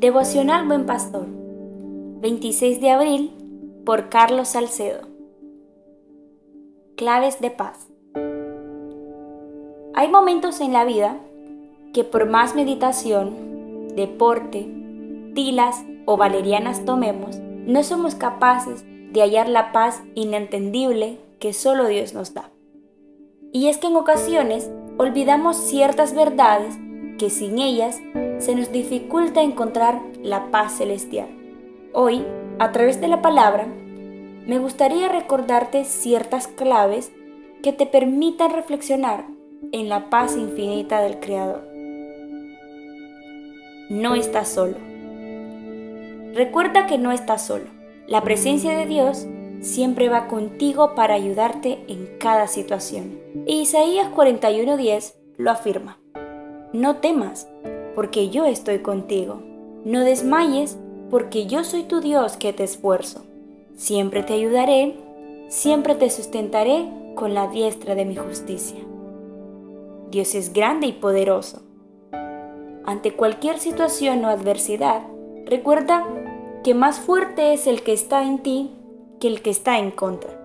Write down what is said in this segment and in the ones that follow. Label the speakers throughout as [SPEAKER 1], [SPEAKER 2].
[SPEAKER 1] Devocional Buen Pastor, 26 de abril, por Carlos Salcedo. Claves de paz. Hay momentos en la vida que por más meditación, deporte, tilas o valerianas tomemos, no somos capaces de hallar la paz inentendible que solo Dios nos da. Y es que en ocasiones olvidamos ciertas verdades que sin ellas se nos dificulta encontrar la paz celestial. Hoy, a través de la palabra, me gustaría recordarte ciertas claves que te permitan reflexionar en la paz infinita del Creador. No estás solo. Recuerda que no estás solo. La presencia de Dios siempre va contigo para ayudarte en cada situación. Isaías 41:10 lo afirma. No temas, porque yo estoy contigo. No desmayes, porque yo soy tu Dios que te esfuerzo. Siempre te ayudaré, siempre te sustentaré con la diestra de mi justicia. Dios es grande y poderoso. Ante cualquier situación o adversidad, recuerda que más fuerte es el que está en ti que el que está en contra.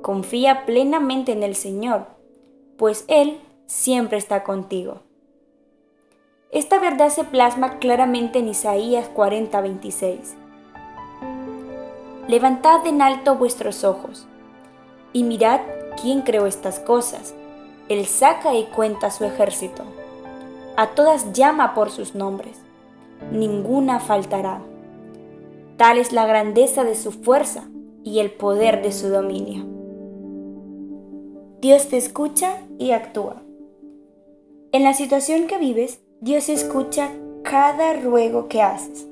[SPEAKER 1] Confía plenamente en el Señor, pues Él siempre está contigo. Esta verdad se plasma claramente en Isaías 40:26. Levantad en alto vuestros ojos y mirad quién creó estas cosas. Él saca y cuenta su ejército. A todas llama por sus nombres. Ninguna faltará. Tal es la grandeza de su fuerza y el poder de su dominio. Dios te escucha y actúa. En la situación que vives, Dios escucha cada ruego que haces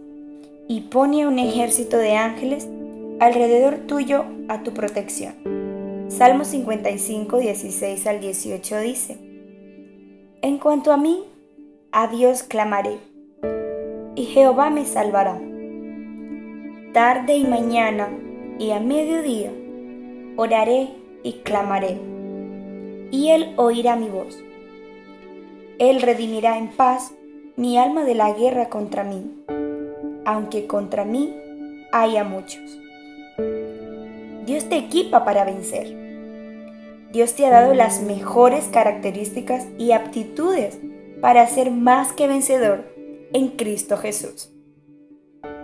[SPEAKER 1] y pone un ejército de ángeles alrededor tuyo a tu protección. Salmo 55, 16 al 18 dice, En cuanto a mí, a Dios clamaré, y Jehová me salvará. Tarde y mañana y a mediodía oraré y clamaré, y Él oirá mi voz. Él redimirá en paz mi alma de la guerra contra mí, aunque contra mí haya muchos. Dios te equipa para vencer. Dios te ha dado las mejores características y aptitudes para ser más que vencedor en Cristo Jesús.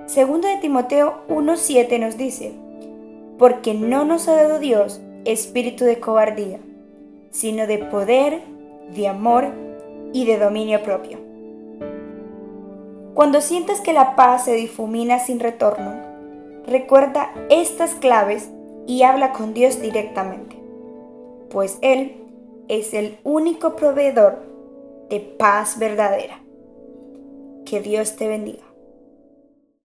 [SPEAKER 1] Segundo de Timoteo 1.7 nos dice, porque no nos ha dado Dios espíritu de cobardía, sino de poder, de amor y de dominio propio. Cuando sientas que la paz se difumina sin retorno, recuerda estas claves y habla con Dios directamente, pues Él es el único proveedor de paz verdadera. Que Dios te bendiga.